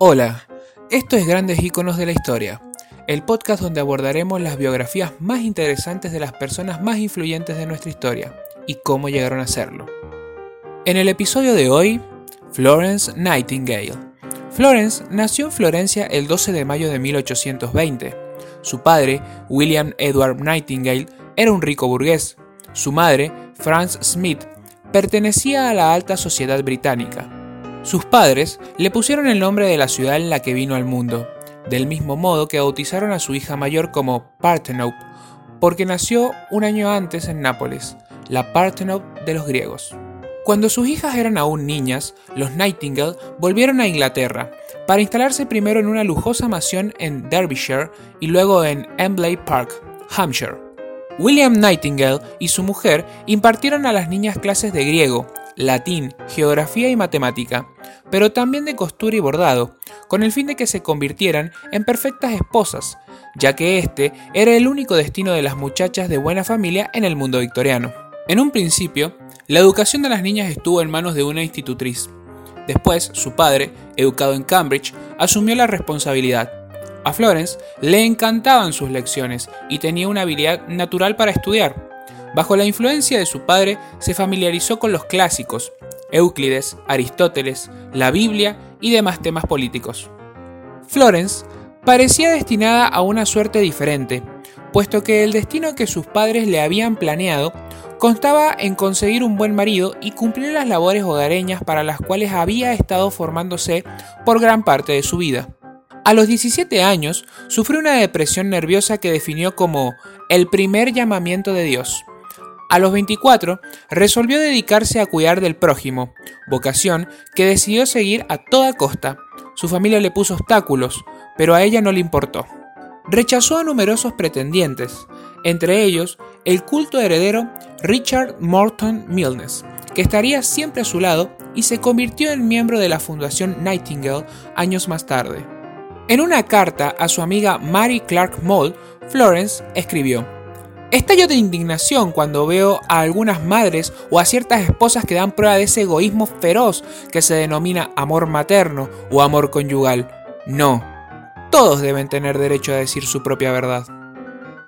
Hola, esto es Grandes Íconos de la Historia, el podcast donde abordaremos las biografías más interesantes de las personas más influyentes de nuestra historia y cómo llegaron a serlo. En el episodio de hoy, Florence Nightingale. Florence nació en Florencia el 12 de mayo de 1820. Su padre, William Edward Nightingale, era un rico burgués. Su madre, Frances Smith, pertenecía a la alta sociedad británica. Sus padres le pusieron el nombre de la ciudad en la que vino al mundo, del mismo modo que bautizaron a su hija mayor como Parthenope, porque nació un año antes en Nápoles, la Parthenope de los griegos. Cuando sus hijas eran aún niñas, los Nightingale volvieron a Inglaterra para instalarse primero en una lujosa mansión en Derbyshire y luego en Embley Park, Hampshire. William Nightingale y su mujer impartieron a las niñas clases de griego, latín, geografía y matemática, pero también de costura y bordado, con el fin de que se convirtieran en perfectas esposas, ya que este era el único destino de las muchachas de buena familia en el mundo victoriano. En un principio, la educación de las niñas estuvo en manos de una institutriz. Después, su padre, educado en Cambridge, asumió la responsabilidad. A Florence le encantaban sus lecciones y tenía una habilidad natural para estudiar. Bajo la influencia de su padre se familiarizó con los clásicos, Euclides, Aristóteles, la Biblia y demás temas políticos. Florence parecía destinada a una suerte diferente, puesto que el destino que sus padres le habían planeado constaba en conseguir un buen marido y cumplir las labores hogareñas para las cuales había estado formándose por gran parte de su vida. A los 17 años, sufrió una depresión nerviosa que definió como el primer llamamiento de Dios. A los 24, resolvió dedicarse a cuidar del prójimo, vocación que decidió seguir a toda costa. Su familia le puso obstáculos, pero a ella no le importó. Rechazó a numerosos pretendientes, entre ellos el culto heredero Richard Morton Milnes, que estaría siempre a su lado y se convirtió en miembro de la Fundación Nightingale años más tarde. En una carta a su amiga Mary Clark Moll, Florence escribió, Estallo de indignación cuando veo a algunas madres o a ciertas esposas que dan prueba de ese egoísmo feroz que se denomina amor materno o amor conyugal. No, todos deben tener derecho a decir su propia verdad.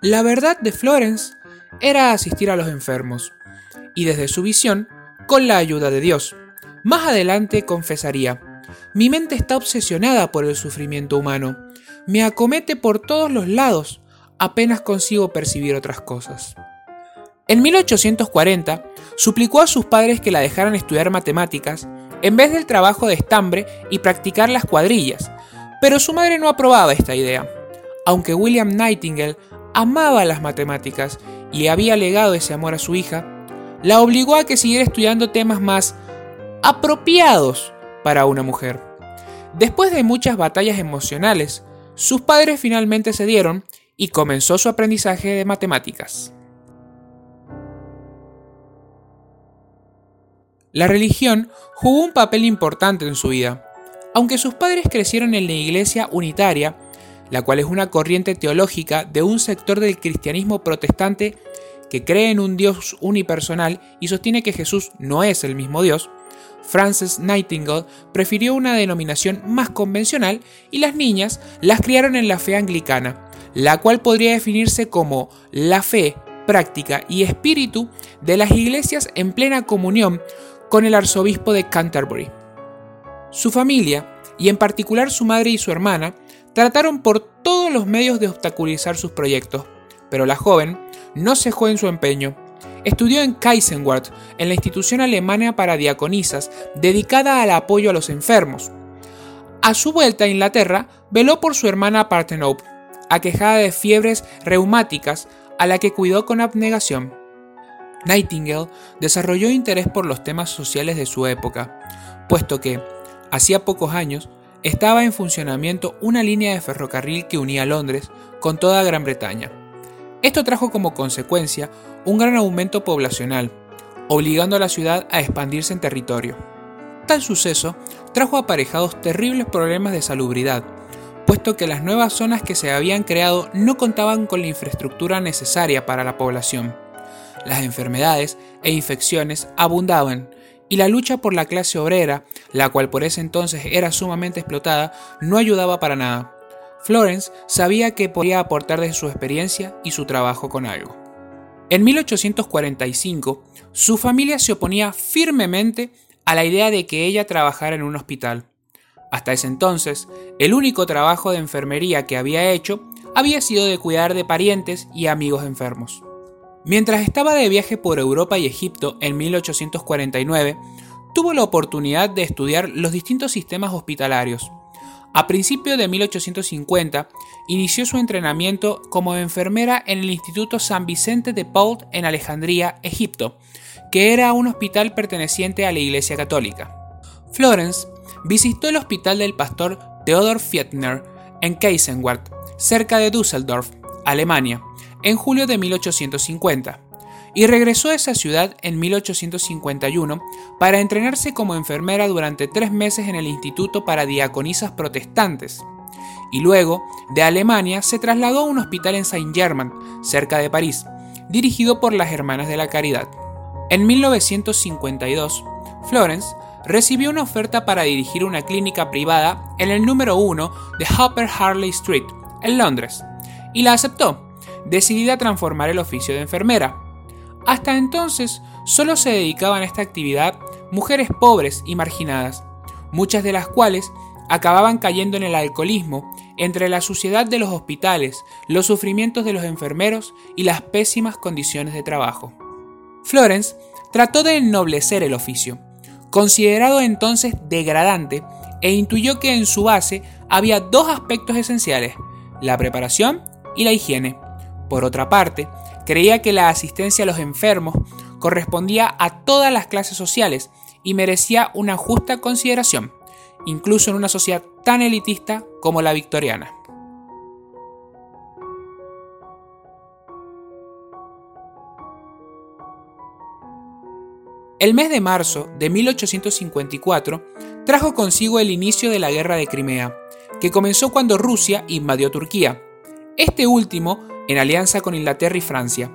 La verdad de Florence era asistir a los enfermos, y desde su visión, con la ayuda de Dios. Más adelante confesaría, mi mente está obsesionada por el sufrimiento humano. Me acomete por todos los lados. Apenas consigo percibir otras cosas. En 1840, suplicó a sus padres que la dejaran estudiar matemáticas en vez del trabajo de estambre y practicar las cuadrillas, pero su madre no aprobaba esta idea. Aunque William Nightingale amaba las matemáticas y había legado ese amor a su hija, la obligó a que siguiera estudiando temas más apropiados para una mujer. Después de muchas batallas emocionales, sus padres finalmente cedieron y comenzó su aprendizaje de matemáticas. La religión jugó un papel importante en su vida. Aunque sus padres crecieron en la iglesia unitaria, la cual es una corriente teológica de un sector del cristianismo protestante que cree en un Dios unipersonal y sostiene que Jesús no es el mismo Dios, Frances Nightingale prefirió una denominación más convencional y las niñas las criaron en la fe anglicana, la cual podría definirse como la fe, práctica y espíritu de las iglesias en plena comunión con el arzobispo de Canterbury. Su familia, y en particular su madre y su hermana, trataron por todos los medios de obstaculizar sus proyectos, pero la joven no cejó en su empeño Estudió en Kaisenwart, en la institución alemana para diaconisas, dedicada al apoyo a los enfermos. A su vuelta a Inglaterra, veló por su hermana Parthenope, aquejada de fiebres reumáticas, a la que cuidó con abnegación. Nightingale desarrolló interés por los temas sociales de su época, puesto que, hacía pocos años, estaba en funcionamiento una línea de ferrocarril que unía Londres con toda Gran Bretaña. Esto trajo como consecuencia un gran aumento poblacional, obligando a la ciudad a expandirse en territorio. Tal suceso trajo aparejados terribles problemas de salubridad, puesto que las nuevas zonas que se habían creado no contaban con la infraestructura necesaria para la población. Las enfermedades e infecciones abundaban y la lucha por la clase obrera, la cual por ese entonces era sumamente explotada, no ayudaba para nada. Florence sabía que podía aportar de su experiencia y su trabajo con algo. En 1845, su familia se oponía firmemente a la idea de que ella trabajara en un hospital. Hasta ese entonces, el único trabajo de enfermería que había hecho había sido de cuidar de parientes y amigos enfermos. Mientras estaba de viaje por Europa y Egipto en 1849, tuvo la oportunidad de estudiar los distintos sistemas hospitalarios. A principios de 1850, inició su entrenamiento como enfermera en el Instituto San Vicente de Paul en Alejandría, Egipto, que era un hospital perteneciente a la Iglesia Católica. Florence visitó el hospital del pastor Theodor Fietner en Keisenwart, cerca de Düsseldorf, Alemania, en julio de 1850, y regresó a esa ciudad en 1851 para entrenarse como enfermera durante tres meses en el Instituto para Diaconisas Protestantes. Y luego, de Alemania, se trasladó a un hospital en Saint-Germain, cerca de París, dirigido por las Hermanas de la Caridad. En 1952, Florence recibió una oferta para dirigir una clínica privada en el número 1 de Upper Harley Street, en Londres, y la aceptó, decidida a transformar el oficio de enfermera. Hasta entonces solo se dedicaban a esta actividad mujeres pobres y marginadas, muchas de las cuales acababan cayendo en el alcoholismo entre la suciedad de los hospitales, los sufrimientos de los enfermeros y las pésimas condiciones de trabajo. Florence trató de ennoblecer el oficio, considerado entonces degradante, e intuyó que en su base había dos aspectos esenciales, la preparación y la higiene. Por otra parte, creía que la asistencia a los enfermos correspondía a todas las clases sociales y merecía una justa consideración, incluso en una sociedad tan elitista como la victoriana. El mes de marzo de 1854 trajo consigo el inicio de la Guerra de Crimea, que comenzó cuando Rusia invadió Turquía, este último en alianza con Inglaterra y Francia.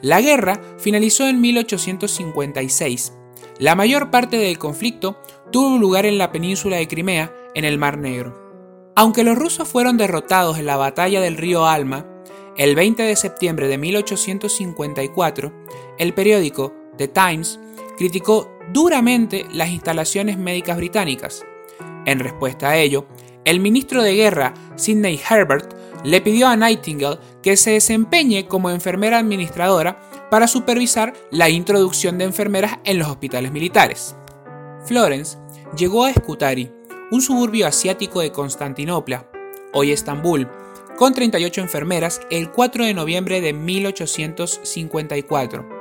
La guerra finalizó en 1856. La mayor parte del conflicto tuvo lugar en la península de Crimea, en el Mar Negro. Aunque los rusos fueron derrotados en la batalla del río Alma, el 20 de septiembre de 1854, el periódico The Times criticó duramente las instalaciones médicas británicas. En respuesta a ello, el ministro de Guerra, Sidney Herbert, le pidió a Nightingale que se desempeñe como enfermera administradora para supervisar la introducción de enfermeras en los hospitales militares. Florence llegó a Scutari, un suburbio asiático de Constantinopla, hoy Estambul, con 38 enfermeras el 4 de noviembre de 1854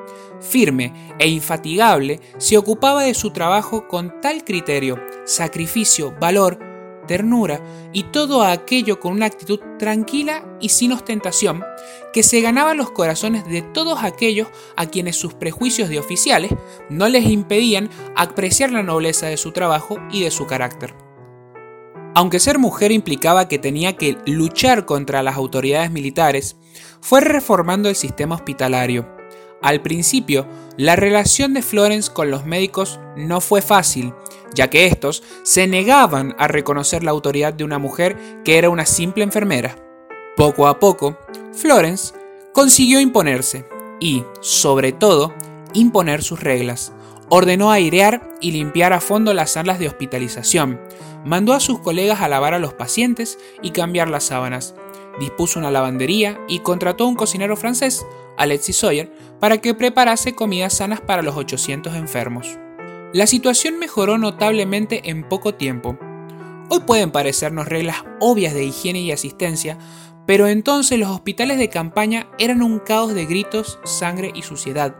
firme e infatigable, se ocupaba de su trabajo con tal criterio, sacrificio, valor, ternura y todo aquello con una actitud tranquila y sin ostentación, que se ganaba los corazones de todos aquellos a quienes sus prejuicios de oficiales no les impedían apreciar la nobleza de su trabajo y de su carácter. Aunque ser mujer implicaba que tenía que luchar contra las autoridades militares, fue reformando el sistema hospitalario, al principio, la relación de Florence con los médicos no fue fácil, ya que estos se negaban a reconocer la autoridad de una mujer que era una simple enfermera. Poco a poco, Florence consiguió imponerse y, sobre todo, imponer sus reglas. Ordenó airear y limpiar a fondo las salas de hospitalización. Mandó a sus colegas a lavar a los pacientes y cambiar las sábanas. Dispuso una lavandería y contrató a un cocinero francés, Alexis Sawyer, para que preparase comidas sanas para los 800 enfermos. La situación mejoró notablemente en poco tiempo. Hoy pueden parecernos reglas obvias de higiene y asistencia, pero entonces los hospitales de campaña eran un caos de gritos, sangre y suciedad.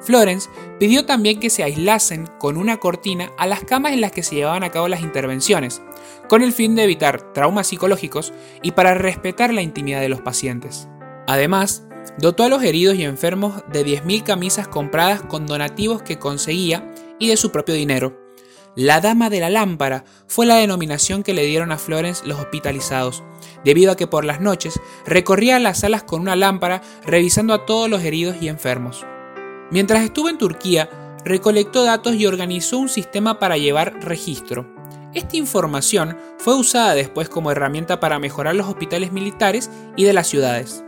Florence pidió también que se aislasen con una cortina a las camas en las que se llevaban a cabo las intervenciones, con el fin de evitar traumas psicológicos y para respetar la intimidad de los pacientes. Además, Dotó a los heridos y enfermos de 10.000 camisas compradas con donativos que conseguía y de su propio dinero. La Dama de la Lámpara fue la denominación que le dieron a Florence los hospitalizados, debido a que por las noches recorría las salas con una lámpara revisando a todos los heridos y enfermos. Mientras estuvo en Turquía, recolectó datos y organizó un sistema para llevar registro. Esta información fue usada después como herramienta para mejorar los hospitales militares y de las ciudades.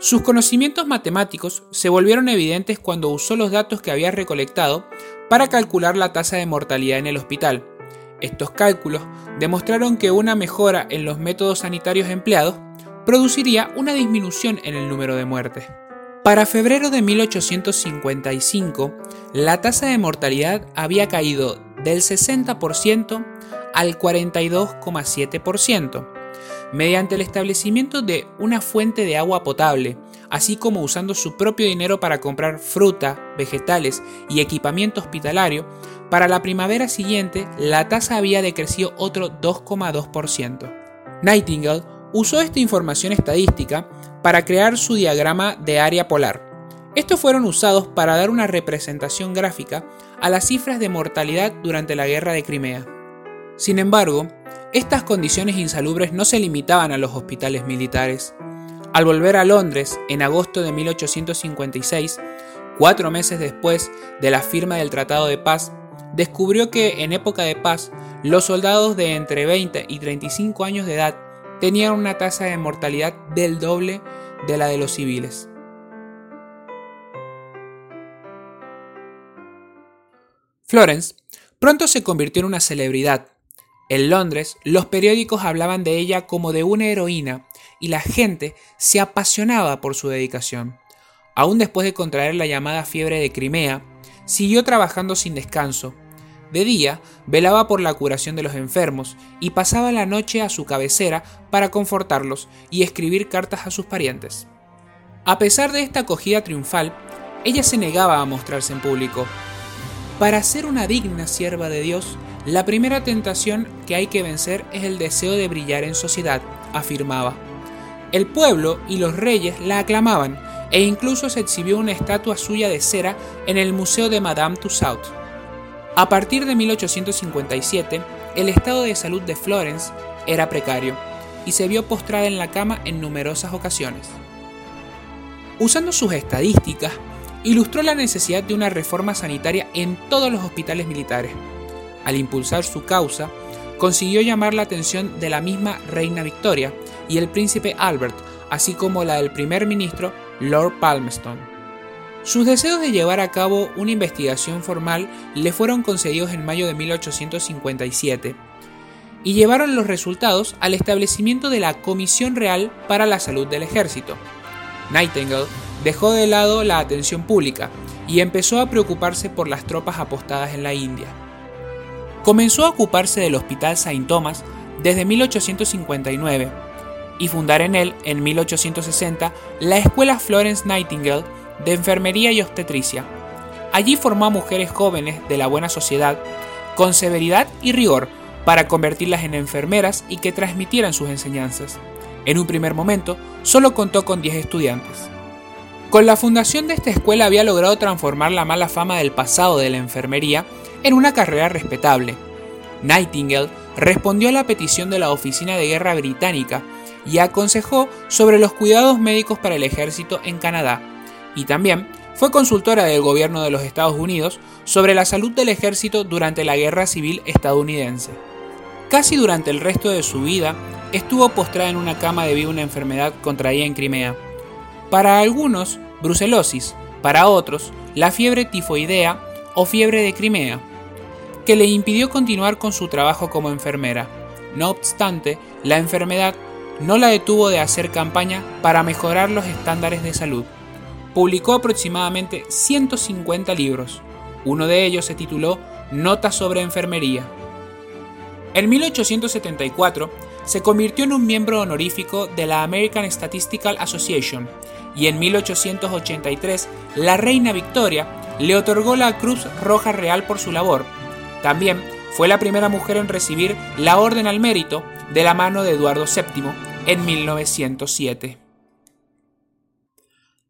Sus conocimientos matemáticos se volvieron evidentes cuando usó los datos que había recolectado para calcular la tasa de mortalidad en el hospital. Estos cálculos demostraron que una mejora en los métodos sanitarios empleados produciría una disminución en el número de muertes. Para febrero de 1855, la tasa de mortalidad había caído del 60% al 42,7% mediante el establecimiento de una fuente de agua potable, así como usando su propio dinero para comprar fruta, vegetales y equipamiento hospitalario, para la primavera siguiente la tasa había decrecido otro 2,2%. Nightingale usó esta información estadística para crear su diagrama de área polar. Estos fueron usados para dar una representación gráfica a las cifras de mortalidad durante la guerra de Crimea. Sin embargo, estas condiciones insalubres no se limitaban a los hospitales militares. Al volver a Londres en agosto de 1856, cuatro meses después de la firma del Tratado de Paz, descubrió que en época de paz los soldados de entre 20 y 35 años de edad tenían una tasa de mortalidad del doble de la de los civiles. Florence pronto se convirtió en una celebridad en Londres, los periódicos hablaban de ella como de una heroína y la gente se apasionaba por su dedicación. Aún después de contraer la llamada fiebre de Crimea, siguió trabajando sin descanso. De día, velaba por la curación de los enfermos y pasaba la noche a su cabecera para confortarlos y escribir cartas a sus parientes. A pesar de esta acogida triunfal, ella se negaba a mostrarse en público. Para ser una digna sierva de Dios, la primera tentación que hay que vencer es el deseo de brillar en sociedad, afirmaba. El pueblo y los reyes la aclamaban e incluso se exhibió una estatua suya de cera en el Museo de Madame Tussauds. A partir de 1857, el estado de salud de Florence era precario y se vio postrada en la cama en numerosas ocasiones. Usando sus estadísticas, ilustró la necesidad de una reforma sanitaria en todos los hospitales militares al impulsar su causa, consiguió llamar la atención de la misma reina Victoria y el príncipe Albert, así como la del primer ministro Lord Palmerston. Sus deseos de llevar a cabo una investigación formal le fueron concedidos en mayo de 1857 y llevaron los resultados al establecimiento de la Comisión Real para la Salud del Ejército. Nightingale dejó de lado la atención pública y empezó a preocuparse por las tropas apostadas en la India. Comenzó a ocuparse del Hospital Saint Thomas desde 1859 y fundar en él, en 1860, la Escuela Florence Nightingale de Enfermería y Obstetricia. Allí formó a mujeres jóvenes de la buena sociedad con severidad y rigor para convertirlas en enfermeras y que transmitieran sus enseñanzas. En un primer momento, solo contó con 10 estudiantes. Con la fundación de esta escuela había logrado transformar la mala fama del pasado de la enfermería en una carrera respetable. Nightingale respondió a la petición de la Oficina de Guerra Británica y aconsejó sobre los cuidados médicos para el ejército en Canadá, y también fue consultora del gobierno de los Estados Unidos sobre la salud del ejército durante la Guerra Civil estadounidense. Casi durante el resto de su vida estuvo postrada en una cama debido a una enfermedad contraída en Crimea. Para algunos, brucelosis, para otros, la fiebre tifoidea o fiebre de Crimea, que le impidió continuar con su trabajo como enfermera. No obstante, la enfermedad no la detuvo de hacer campaña para mejorar los estándares de salud. Publicó aproximadamente 150 libros. Uno de ellos se tituló Notas sobre enfermería. En 1874 se convirtió en un miembro honorífico de la American Statistical Association y en 1883 la reina Victoria le otorgó la Cruz Roja Real por su labor. También fue la primera mujer en recibir la Orden al Mérito de la mano de Eduardo VII en 1907.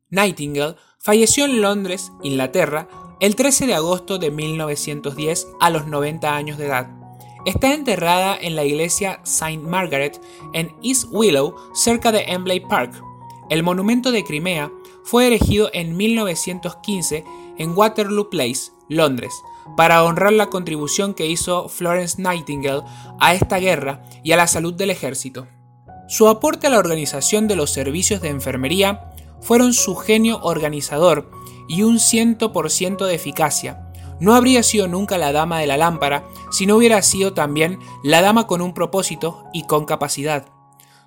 Nightingale falleció en Londres, Inglaterra, el 13 de agosto de 1910 a los 90 años de edad. Está enterrada en la iglesia St. Margaret en East Willow, cerca de Embley Park. El monumento de Crimea fue erigido en 1915 en Waterloo Place, Londres, para honrar la contribución que hizo Florence Nightingale a esta guerra y a la salud del ejército. Su aporte a la organización de los servicios de enfermería fueron su genio organizador y un ciento por ciento de eficacia. No habría sido nunca la dama de la lámpara si no hubiera sido también la dama con un propósito y con capacidad.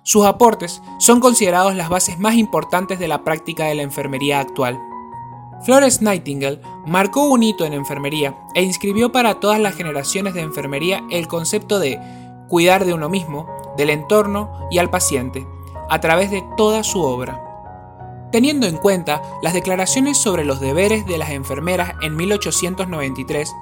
Sus aportes son considerados las bases más importantes de la práctica de la enfermería actual. Florence Nightingale marcó un hito en enfermería e inscribió para todas las generaciones de enfermería el concepto de cuidar de uno mismo, del entorno y al paciente, a través de toda su obra. Teniendo en cuenta las declaraciones sobre los deberes de las enfermeras en 1893,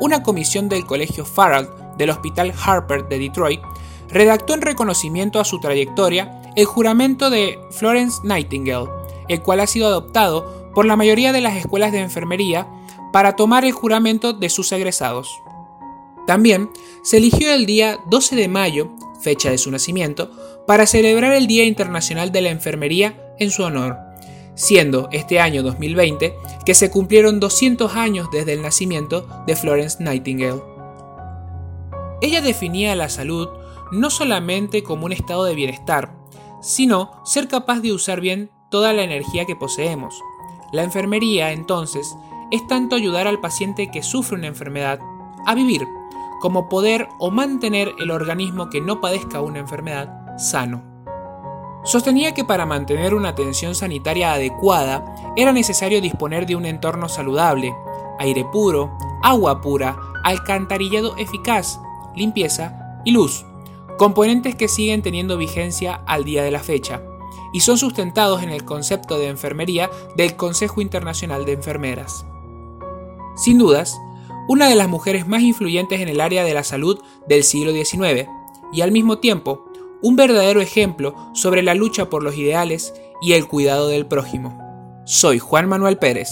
una comisión del Colegio Farrell del Hospital Harper de Detroit redactó en reconocimiento a su trayectoria el juramento de Florence Nightingale, el cual ha sido adoptado por la mayoría de las escuelas de enfermería para tomar el juramento de sus egresados. También se eligió el día 12 de mayo, fecha de su nacimiento, para celebrar el Día Internacional de la Enfermería en su honor, siendo este año 2020 que se cumplieron 200 años desde el nacimiento de Florence Nightingale. Ella definía la salud no solamente como un estado de bienestar, sino ser capaz de usar bien toda la energía que poseemos, la enfermería, entonces, es tanto ayudar al paciente que sufre una enfermedad a vivir, como poder o mantener el organismo que no padezca una enfermedad sano. Sostenía que para mantener una atención sanitaria adecuada era necesario disponer de un entorno saludable, aire puro, agua pura, alcantarillado eficaz, limpieza y luz, componentes que siguen teniendo vigencia al día de la fecha y son sustentados en el concepto de enfermería del Consejo Internacional de Enfermeras. Sin dudas, una de las mujeres más influyentes en el área de la salud del siglo XIX y al mismo tiempo un verdadero ejemplo sobre la lucha por los ideales y el cuidado del prójimo. Soy Juan Manuel Pérez,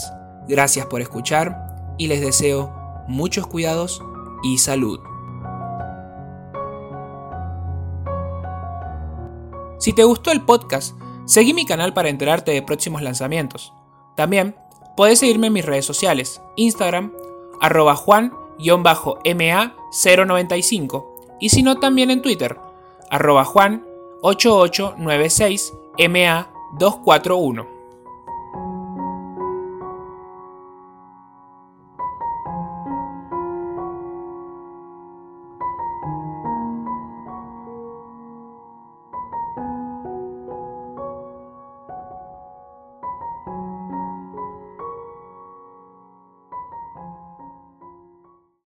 gracias por escuchar y les deseo muchos cuidados y salud. Si te gustó el podcast, Seguí mi canal para enterarte de próximos lanzamientos. También puedes seguirme en mis redes sociales, Instagram, arroba juan-ma095 y si no también en Twitter, arroba juan8896ma241.